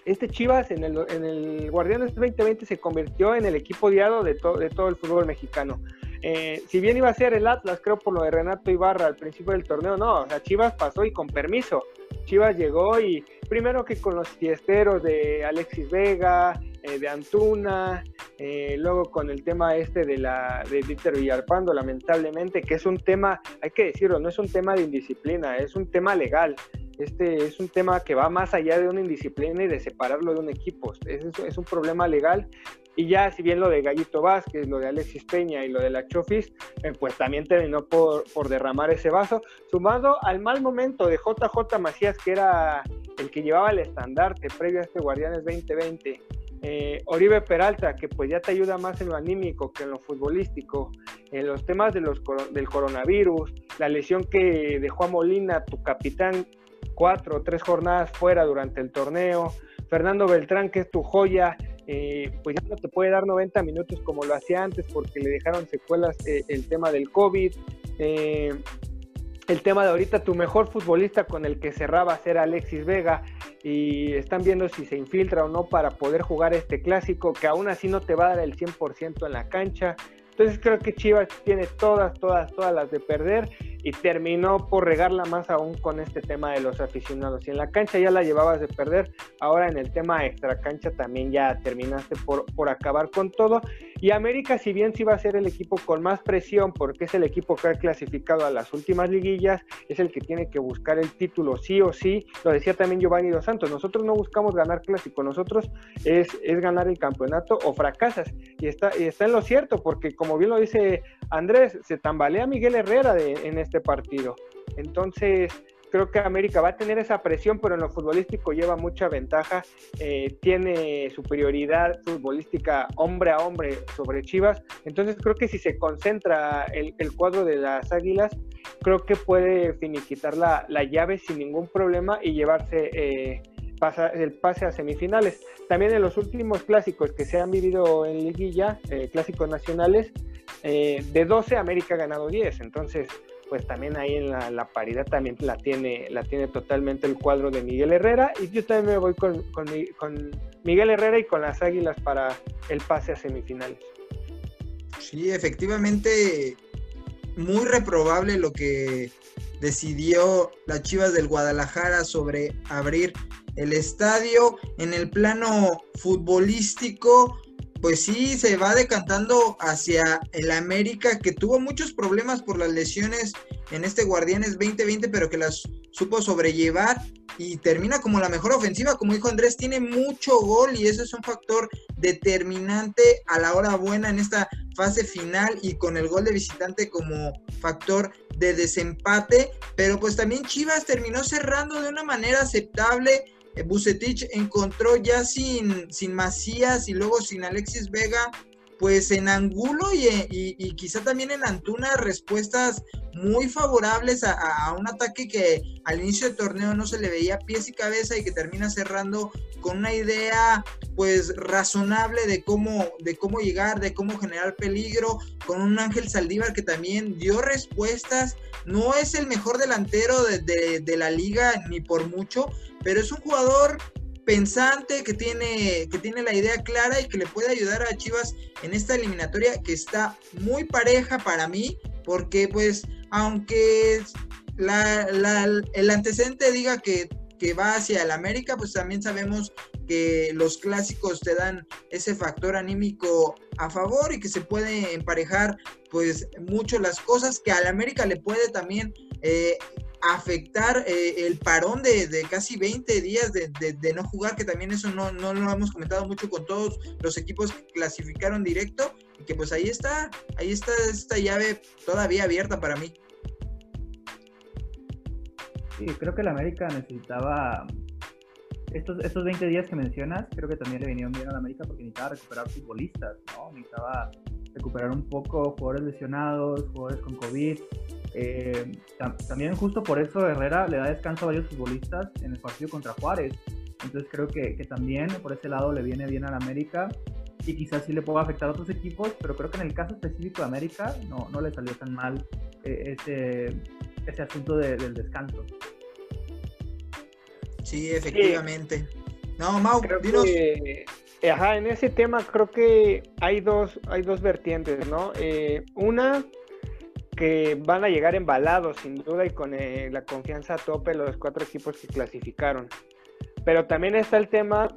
Este Chivas en el, en el Guardianes 2020 se convirtió en el equipo odiado de, de todo el fútbol mexicano. Eh, si bien iba a ser el Atlas, creo por lo de Renato Ibarra al principio del torneo, no, o sea, Chivas pasó y con permiso. Chivas llegó y primero que con los fiesteros de Alexis Vega, eh, de Antuna, eh, luego con el tema este de la de Víctor Villarpando, lamentablemente, que es un tema, hay que decirlo, no es un tema de indisciplina, es un tema legal. Este es un tema que va más allá de una indisciplina y de separarlo de un equipo. Es un problema legal y ya, si bien lo de Gallito Vázquez, lo de Alexis Peña y lo de la Chofis, eh, pues también terminó por, por, derramar ese vaso, sumado al mal momento de JJ Macías, que era el que llevaba el estandarte previo a este Guardianes 2020. Eh, Oribe Peralta, que pues ya te ayuda más en lo anímico que en lo futbolístico, en los temas de los, del coronavirus, la lesión que dejó a Molina, tu capitán, cuatro o tres jornadas fuera durante el torneo, Fernando Beltrán, que es tu joya, eh, pues ya no te puede dar 90 minutos como lo hacía antes porque le dejaron secuelas eh, el tema del COVID. Eh, el tema de ahorita, tu mejor futbolista con el que cerraba ser Alexis Vega y están viendo si se infiltra o no para poder jugar este clásico que aún así no te va a dar el 100% en la cancha. Entonces creo que Chivas tiene todas, todas, todas las de perder y terminó por regarla más aún con este tema de los aficionados. Y en la cancha ya la llevabas de perder, ahora en el tema extra cancha también ya terminaste por, por acabar con todo. Y América, si bien sí va a ser el equipo con más presión, porque es el equipo que ha clasificado a las últimas liguillas, es el que tiene que buscar el título sí o sí, lo decía también Giovanni Dos Santos, nosotros no buscamos ganar clásico, nosotros es, es ganar el campeonato o fracasas. Y está, y está en lo cierto, porque como bien lo dice Andrés, se tambalea Miguel Herrera de, en este partido. Entonces, creo que América va a tener esa presión, pero en lo futbolístico lleva mucha ventaja, eh, tiene superioridad futbolística hombre a hombre sobre Chivas, entonces creo que si se concentra el, cuadro de las Águilas, creo que puede finiquitar la, llave sin ningún problema y llevarse eh, el pase a semifinales. También en los últimos clásicos que se han vivido en liguilla, eh, clásicos nacionales, de 12 América ha ganado 10, entonces pues también ahí en la, paridad también la tiene, la tiene totalmente el cuadro de Miguel Herrera y yo también me voy con, con, Miguel Herrera y con las Águilas para el pase a semifinales. Sí, efectivamente, muy reprobable lo que decidió las Chivas del Guadalajara sobre abrir el estadio en el plano futbolístico pues sí se va decantando hacia el América que tuvo muchos problemas por las lesiones en este Guardianes 2020, pero que las supo sobrellevar y termina como la mejor ofensiva, como dijo Andrés, tiene mucho gol y eso es un factor determinante a la hora buena en esta fase final y con el gol de visitante como factor de desempate, pero pues también Chivas terminó cerrando de una manera aceptable. Bucetich encontró ya sin, sin Macías y luego sin Alexis Vega pues en Angulo y, quizá también en Antuna respuestas muy favorables a, un ataque que al inicio del torneo no se le veía pies y cabeza y que termina cerrando con una idea pues razonable de cómo, de cómo llegar, de cómo generar peligro, con un Ángel Saldívar que también dio respuestas, no es el mejor delantero de, de la liga ni por mucho, pero es un jugador pensante, que tiene, que tiene la idea clara y que le puede ayudar a Chivas en esta eliminatoria que está muy pareja para mí, porque pues aunque el antecedente diga que, que va hacia el América, pues también sabemos que los clásicos te dan ese factor anímico a favor y que se puede emparejar pues mucho las cosas que al América le puede también eh, afectar eh, el parón de, casi 20 días de, no jugar, que también eso no, no lo hemos comentado mucho con todos los equipos que clasificaron directo, y que pues ahí está, ahí está esta llave todavía abierta para mí. Sí, creo que la América necesitaba estos, estos 20 días que mencionas, creo que también le vinieron bien a la América porque necesitaba recuperar futbolistas, ¿no? Necesitaba recuperar un poco jugadores lesionados, jugadores con COVID, eh, también justo por eso Herrera le da descanso a varios futbolistas en el partido contra Juárez. Entonces creo que, que también por ese lado le viene bien al América y quizás sí le pueda afectar a otros equipos, pero creo que en el caso específico de América no, no le salió tan mal eh, ese, ese asunto del descanso. Sí, efectivamente. No, Mau, creo Que, ajá, en ese tema creo que hay dos, hay dos vertientes, ¿no? Eh, una que van a llegar embalados sin duda y con eh, la confianza a tope los cuatro equipos que clasificaron. Pero también está el tema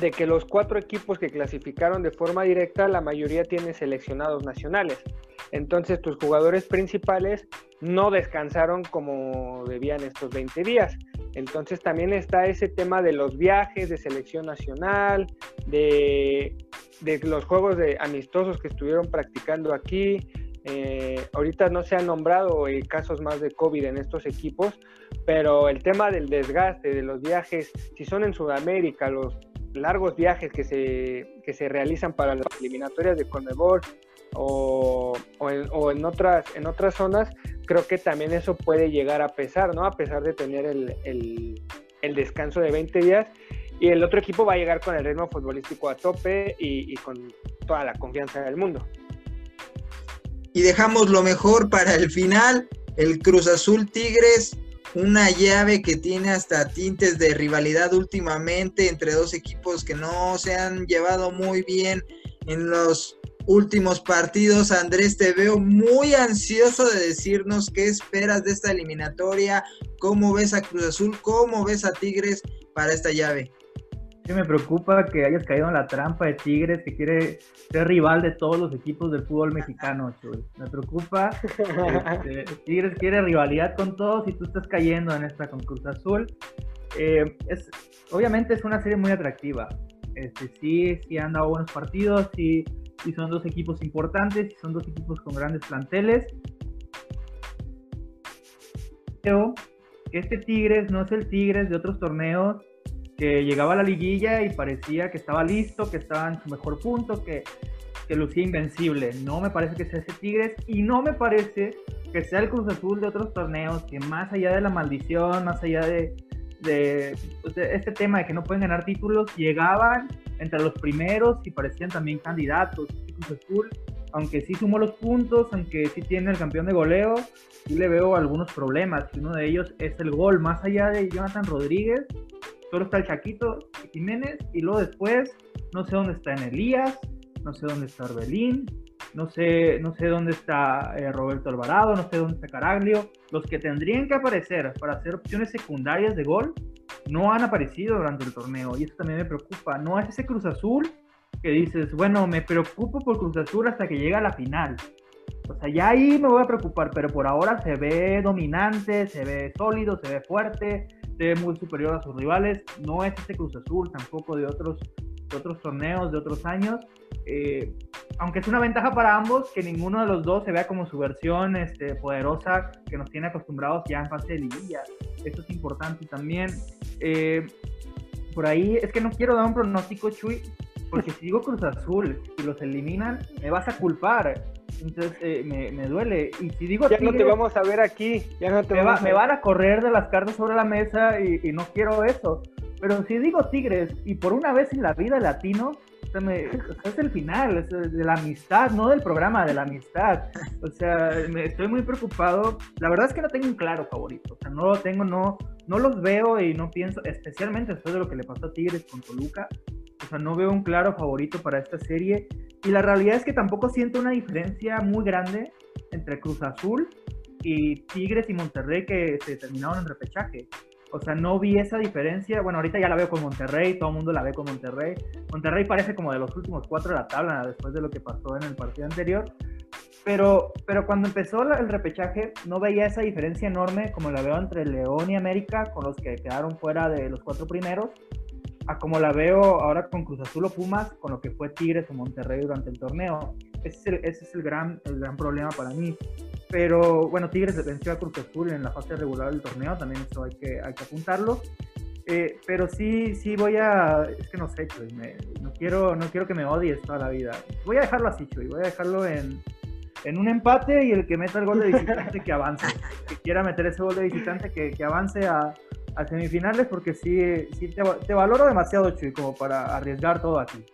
de que los cuatro equipos que clasificaron de forma directa, la mayoría tienen seleccionados nacionales. Entonces tus jugadores principales no descansaron como debían estos 20 días. Entonces también está ese tema de los viajes de selección nacional, de, de los juegos de amistosos que estuvieron practicando aquí, eh, ahorita no se han nombrado eh, casos más de COVID en estos equipos, pero el tema del desgaste de los viajes, si son en Sudamérica, los largos viajes que se, que se realizan para las eliminatorias de Conmebol o, en, otras, en otras zonas, creo que también eso puede llegar a pesar, ¿no? A pesar de tener el descanso de 20 días. Y el otro equipo va a llegar con el ritmo futbolístico a tope y, y con toda la confianza del mundo y dejamos lo mejor para el final, el Cruz Azul Tigres, una llave que tiene hasta tintes de rivalidad últimamente entre dos equipos que no se han llevado muy bien en los últimos partidos. Andrés, te veo muy ansioso de decirnos qué esperas de esta eliminatoria, cómo ves a Cruz Azul, cómo ves a Tigres para esta llave. Sí, me preocupa que hayas caído en la trampa de Tigres, que quiere ser rival de todos los equipos del fútbol mexicano, Chuy. Me preocupa. Este, Tigres quiere rivalidad con todos y tú estás cayendo en esta con Cruz Azul. Eh, es, obviamente es una serie muy atractiva. Este, sí, sí han dado buenos partidos, sí, sí son dos equipos importantes, son dos equipos con grandes planteles. Pero este Tigres no es el Tigres de otros torneos que llegaba a la liguilla y parecía que estaba listo, que estaba en su mejor punto, que, que lucía invencible. No me parece que sea ese Tigres y no me parece que sea el Cruz Azul de otros torneos, que más allá de la maldición, más allá de, de, pues, este tema de que no pueden ganar títulos, llegaban entre los primeros y parecían también candidatos. Cruz Azul, aunque sí sumó los puntos, aunque sí tiene el campeón de goleo, sí le veo algunos problemas. Y uno de ellos es el gol, más allá de Jonathan Rodríguez, solo está el Chaquito Jiménez y luego después no sé dónde está en Elías, no sé dónde está Orbelín, no sé, no sé dónde está eh, Roberto Alvarado, no sé dónde está Caraglio. Los que tendrían que aparecer para hacer opciones secundarias de gol no han aparecido durante el torneo y eso también me preocupa. No es ese Cruz Azul que dices, bueno, me preocupo por Cruz Azul hasta que llega a la final. O sea, ya ahí me voy a preocupar, pero por ahora se ve dominante, se ve sólido, se ve fuerte, ve muy superior a sus rivales. No es este Cruz Azul tampoco de otros, de otros torneos, de otros años. Eh, aunque es una ventaja para ambos que ninguno de los dos se vea como su versión este, poderosa que nos tiene acostumbrados ya en fase de liguilla. Eso es importante también. Eh, por ahí es que no quiero dar un pronóstico, Chuy, porque si digo Cruz Azul y los eliminan, me vas a culpar. Entonces eh, me, duele. Y si digo ya no te vamos a ver aquí, ya no te me, vamos me van a correr de las cartas sobre la mesa y, y no quiero eso. Pero si digo Tigres y por una vez en la vida latino, es el final, es de la amistad, no del programa, de la amistad. O sea, me estoy muy preocupado. La verdad es que no tengo un claro favorito. O sea, no lo tengo, no, no los veo y no pienso, especialmente después de lo que le pasó a Tigres con Toluca. O sea, no veo un claro favorito para esta serie. Y la realidad es que tampoco siento una diferencia muy grande entre Cruz Azul y Tigres y Monterrey que se terminaron en repechaje. O sea, no vi esa diferencia. Bueno, ahorita ya la veo con Monterrey, todo el mundo la ve con Monterrey. Monterrey parece como de los últimos cuatro de la tabla después de lo que pasó en el partido anterior. Pero, pero cuando empezó el repechaje, no veía esa diferencia enorme como la veo entre León y América, con los que quedaron fuera de los cuatro primeros, a como la veo ahora con Cruz Azul o Pumas, con lo que fue Tigres o Monterrey durante el torneo. Ese es el, ese es el gran, el gran problema para mí. Pero bueno, Tigres venció a Cruz Azul en la fase regular del torneo, también eso hay que, hay que apuntarlo. Eh, pero sí, sí voy a, es que no sé, Chuy, no, quiero, no quiero que me odies toda la vida. Voy a dejarlo así, Chuy, voy a dejarlo en, en un empate y el que meta el gol de visitante que avance. que quiera meter ese gol de visitante que, que avance a, a, semifinales porque sí, sí te, te valoro demasiado, Chuy, como para arriesgar todo aquí.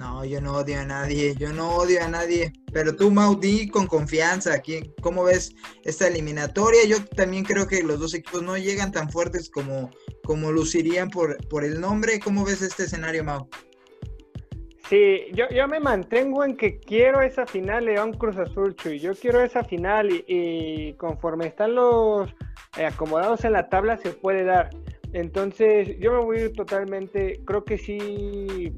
No, yo no odio a nadie, yo no odio a nadie. Pero tú, Maudí, con confianza, aquí, ¿cómo ves esta eliminatoria? Yo también creo que los dos equipos no llegan tan fuertes como, como lucirían por, por el nombre. ¿Cómo ves este escenario, Mau? Sí, yo, yo me mantengo en que quiero esa final León Cruz Azul, Chuy. Yo quiero esa final y, conforme están los acomodados en la tabla se puede dar. Entonces, yo me voy totalmente, creo que sí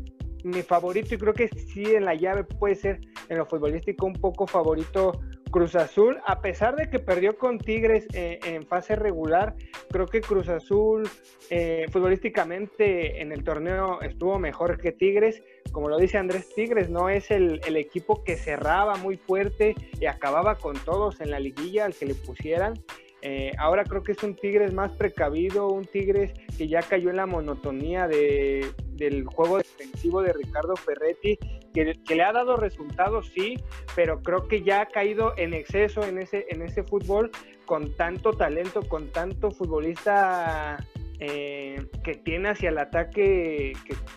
mi favorito y creo que sí en la llave puede ser en lo futbolístico un poco favorito Cruz Azul, a pesar de que perdió con Tigres eh, en fase regular, creo que Cruz Azul eh, futbolísticamente en el torneo estuvo mejor que Tigres. Como lo dice Andrés Tigres, no es el, equipo que cerraba muy fuerte y acababa con todos en la liguilla al que le pusieran. Eh, ahora creo que es un Tigres más precavido, un Tigres que ya cayó en la monotonía de, del juego defensivo de Ricardo Ferretti, que, le ha dado resultados, sí, pero creo que ya ha caído en exceso en ese, en ese fútbol con tanto talento, con tanto futbolista eh, que tiene hacia el ataque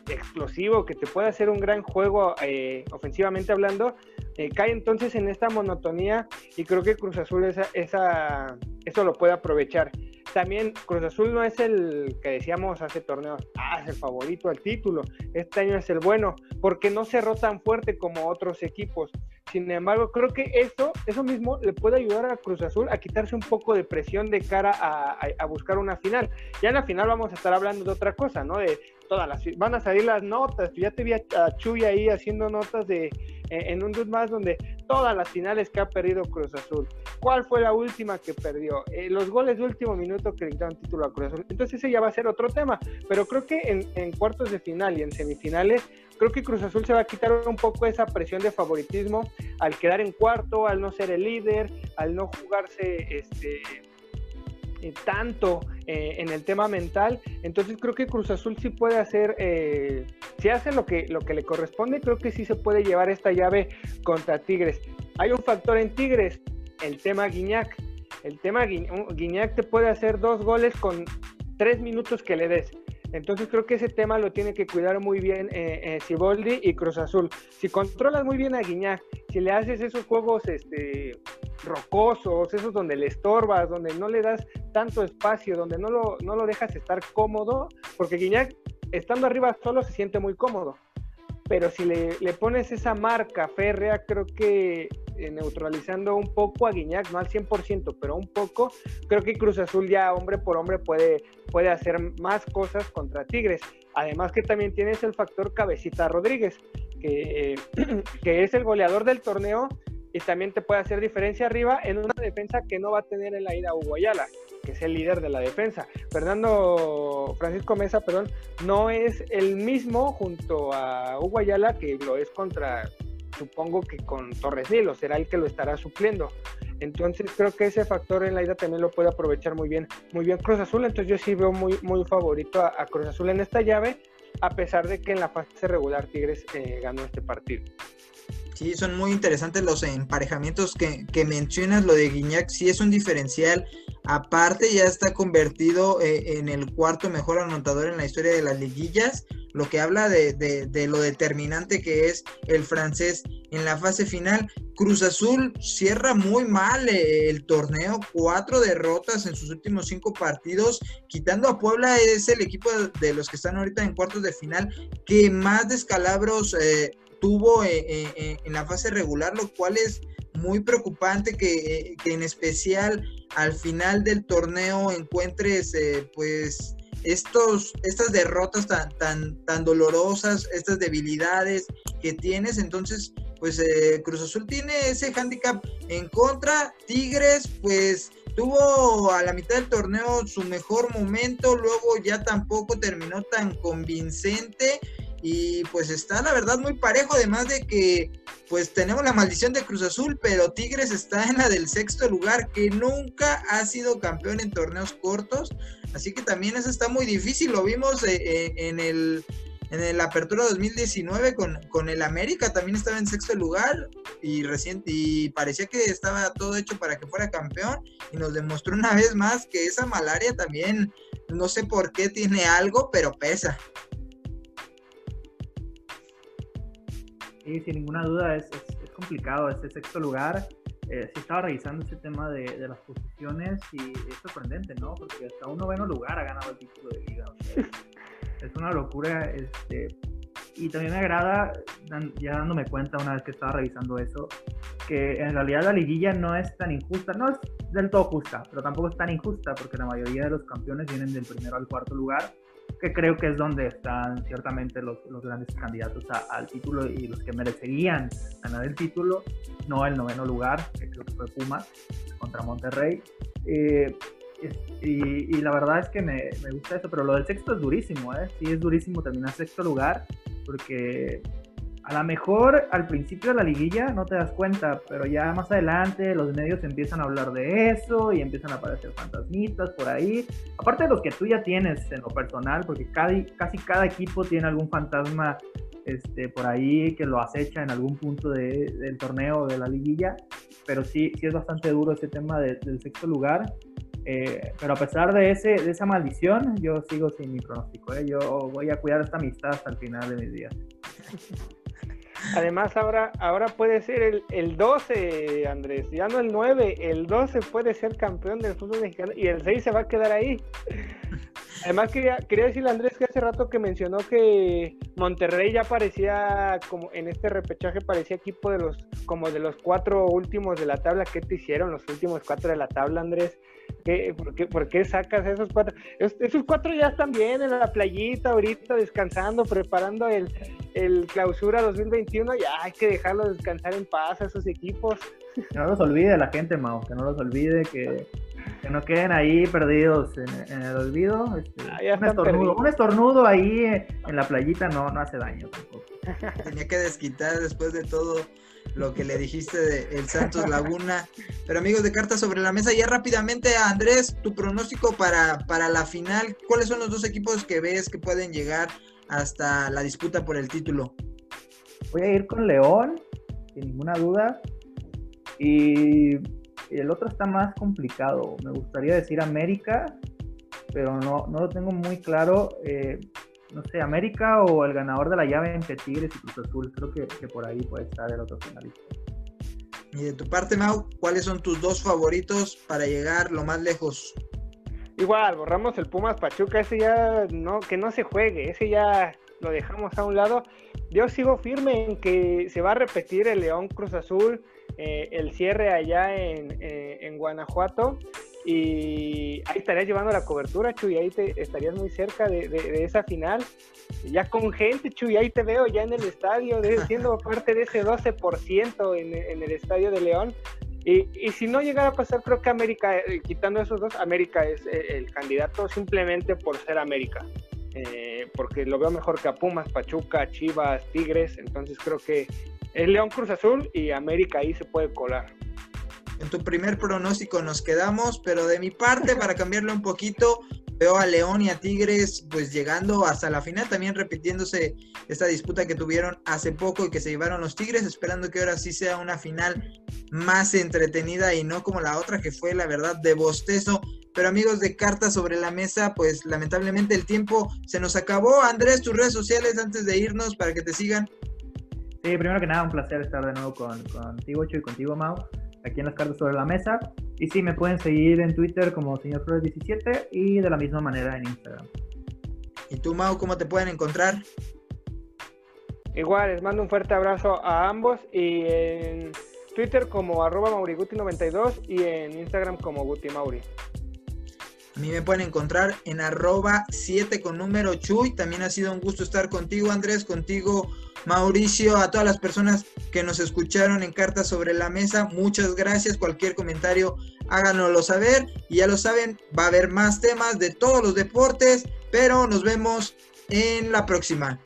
explosivo, que te puede hacer un gran juego eh, ofensivamente hablando, cae entonces en esta monotonía y creo que Cruz Azul esa, esa eso lo puede aprovechar. También Cruz Azul no es el que decíamos hace torneos, ah, es el favorito al título, este año es el bueno, porque no cerró tan fuerte como otros equipos. Sin embargo, creo que eso, eso mismo le puede ayudar a Cruz Azul a quitarse un poco de presión de cara a, a, buscar una final. Ya en la final vamos a estar hablando de otra cosa, ¿no? De todas las, van a salir las notas, ya te vi a, Chuy ahí haciendo notas de en un dude más donde todas las finales que ha perdido Cruz Azul. ¿Cuál fue la última que perdió? Eh, los goles de último minuto que le quitaron título a Cruz Azul. Entonces ese ya va a ser otro tema. Pero creo que en, en, cuartos de final y en semifinales, creo que Cruz Azul se va a quitar un poco esa presión de favoritismo al quedar en cuarto, al no ser el líder, al no jugarse este eh, tanto eh, en el tema mental. Entonces creo que Cruz Azul sí puede hacer, eh, si hace lo que, lo que le corresponde, creo que sí se puede llevar esta llave contra Tigres. Hay un factor en Tigres, el tema Guiñac. El tema Guiñac te puede hacer dos goles con tres minutos que le des. Entonces creo que ese tema lo tiene que cuidar muy bien eh, Siboldi y Cruz Azul. Si controlas muy bien a Guiñac, si le haces esos juegos este, rocosos, esos donde le estorbas, donde no le das tanto espacio, donde no lo, no lo dejas estar cómodo, porque Guiñac estando arriba solo se siente muy cómodo. Pero si le, le pones esa marca férrea, creo que eh, neutralizando un poco a Guiñac, no al 100%, pero un poco, creo que Cruz Azul ya hombre por hombre puede, puede hacer más cosas contra Tigres. Además que también tienes el factor Cabecita Rodríguez, que, que es el goleador del torneo y también te puede hacer diferencia arriba en una defensa que no va a tener en la ida Hugo Ayala, que es el líder de la defensa. Fernando Francisco Mesa, perdón, no es el mismo junto a Hugo Ayala que lo es contra, supongo que con Torres Nilo, será el que lo estará supliendo. Entonces creo que ese factor en la ida también lo puede aprovechar muy bien, muy bien Cruz Azul. Entonces yo sí veo muy, muy favorito a, Cruz Azul en esta llave, a pesar de que en la fase regular Tigres eh, ganó este partido. Sí, son muy interesantes los emparejamientos que, que, mencionas. Lo de Guiñac sí es un diferencial. Aparte, ya está convertido eh, en el cuarto mejor anotador en la historia de las liguillas, lo que habla de, de, lo determinante que es el francés en la fase final. Cruz Azul cierra muy mal eh, el torneo, cuatro derrotas en sus últimos cinco partidos, quitando a Puebla es el equipo de los que están ahorita en cuartos de final que más descalabros eh, tuvo eh, eh, eh, en la fase regular, lo cual es muy preocupante que, en especial al final del torneo encuentres pues estos, estas derrotas tan, tan, tan dolorosas, estas debilidades que tienes. Entonces, pues Cruz Azul tiene ese handicap en contra. Tigres, pues tuvo a la mitad del torneo su mejor momento, luego ya tampoco terminó tan convincente y pues está la verdad muy parejo, además de que pues tenemos la maldición de Cruz Azul, pero Tigres está en la del sexto lugar, que nunca ha sido campeón en torneos cortos, así que también eso está muy difícil, lo vimos eh, eh, en el en el Apertura 2019 con, con el América también estaba en sexto lugar y reciente y parecía que estaba todo hecho para que fuera campeón y nos demostró una vez más que esa malaria también no sé por qué tiene algo pero pesa. Sí, sin ninguna duda es, es, complicado ese sexto lugar. Eh, sí estaba revisando ese tema de, de, las posiciones y es sorprendente, ¿no? Porque hasta un noveno lugar ha ganado el título de liga. es una locura. Este, y también me agrada, ya dándome cuenta una vez que estaba revisando eso, que en realidad la liguilla no es tan injusta, no es del todo justa, pero tampoco es tan injusta porque la mayoría de los campeones vienen del primero al cuarto lugar que creo que es donde están ciertamente los, los grandes candidatos al título y los que merecerían ganar el título, no el noveno lugar, que creo que fue Puma contra Monterrey. Eh, y, y, la verdad es que me, me, gusta eso, pero lo del sexto es durísimo, ¿eh? Sí, es durísimo terminar sexto lugar, porque a lo mejor al principio de la liguilla no te das cuenta, pero ya más adelante los medios empiezan a hablar de eso y empiezan a aparecer fantasmitas por ahí. Aparte de los que tú ya tienes en lo personal, porque casi cada equipo tiene algún fantasma este, por ahí que lo acecha en algún punto del torneo o de la liguilla, pero sí, sí es bastante duro ese tema del sexto lugar. Eh, pero a pesar de, ese, de esa maldición, yo sigo sin mi pronóstico. ¿eh? Yo voy a cuidar esta amistad hasta el final de mis días. Además, ahora, ahora puede ser el, el 12, Andrés, ya no el 9, el 12 puede ser campeón del fútbol mexicano y el 6 se va a quedar ahí. Además, quería, quería decirle a Andrés que hace rato que mencionó que Monterrey ya parecía, como en este repechaje, parecía equipo de los, como de los cuatro últimos de la tabla. ¿Qué te hicieron los últimos cuatro de la tabla, Andrés? por, qué, sacas esos cuatro? esos cuatro ya están bien en la playita ahorita, descansando, preparando el, el clausura 2021. Ya hay que dejarlos descansar en paz a esos equipos. Que no los olvide la gente, Mao, que no los olvide, que, que no queden ahí perdidos en, el olvido. Este, ah, un, estornudo, un, estornudo, ahí en la playita no, no hace daño tampoco. Tenía que desquitar después de todo lo que le dijiste de el Santos Laguna. Pero amigos de Cartas sobre la Mesa, ya rápidamente, Andrés, tu pronóstico para, para la final. ¿Cuáles son los dos equipos que ves que pueden llegar hasta la disputa por el título? Voy a ir con León, sin ninguna duda. Y el otro está más complicado. Me gustaría decir América, pero no, no lo tengo muy claro. Eh, no sé, América o el ganador de la llave entre Tigres y Cruz Azul. Creo que, que por ahí puede estar el otro finalista. Y de tu parte, Mau, ¿cuáles son tus dos favoritos para llegar lo más lejos? Igual, borramos el Pumas Pachuca, ese ya no, que no se juegue, ese ya lo dejamos a un lado. Yo sigo firme en que se va a repetir el León Cruz Azul, eh, el cierre allá en, eh, en Guanajuato y ahí estarías llevando la cobertura, Chuy, ahí te estarías muy cerca de, esa final, ya con gente, Chuy, ahí te veo ya en el estadio, siendo parte de ese 12% en, en el estadio de León. Y, y, si no llegara a pasar, creo que América, eh, quitando esos dos, América es el candidato simplemente por ser América. Eh, porque lo veo mejor que a Pumas, Pachuca, Chivas, Tigres. Entonces creo que el León Cruz Azul y América ahí se puede colar. En tu primer pronóstico nos quedamos, pero de mi parte, para cambiarlo un poquito, veo a León y a Tigres pues llegando hasta la final, también repitiéndose esta disputa que tuvieron hace poco y que se llevaron los Tigres, esperando que ahora sí sea una final más entretenida y no como la otra que fue la verdad de bostezo. Pero amigos de Cartas sobre la Mesa, pues lamentablemente el tiempo se nos acabó. Andrés, tus redes sociales antes de irnos para que te sigan. Sí, primero que nada, un placer estar de nuevo con, contigo, Chu, y contigo, Mau, aquí en las Cartas sobre la Mesa. Y sí, me pueden seguir en Twitter como señor Flores17 y de la misma manera en Instagram. ¿Y tú, Mau, cómo te pueden encontrar? Igual, les mando un fuerte abrazo a ambos y en Twitter como arroba mauriguti92 y en Instagram como Guti Mauri. A mí me pueden encontrar en arroba 7 con número Chuy. También ha sido un gusto estar contigo, Andrés, contigo, Mauricio, a todas las personas que nos escucharon en Cartas sobre la Mesa. Muchas gracias. Cualquier comentario, háganoslo saber. Y ya lo saben, va a haber más temas de todos los deportes, pero nos vemos en la próxima.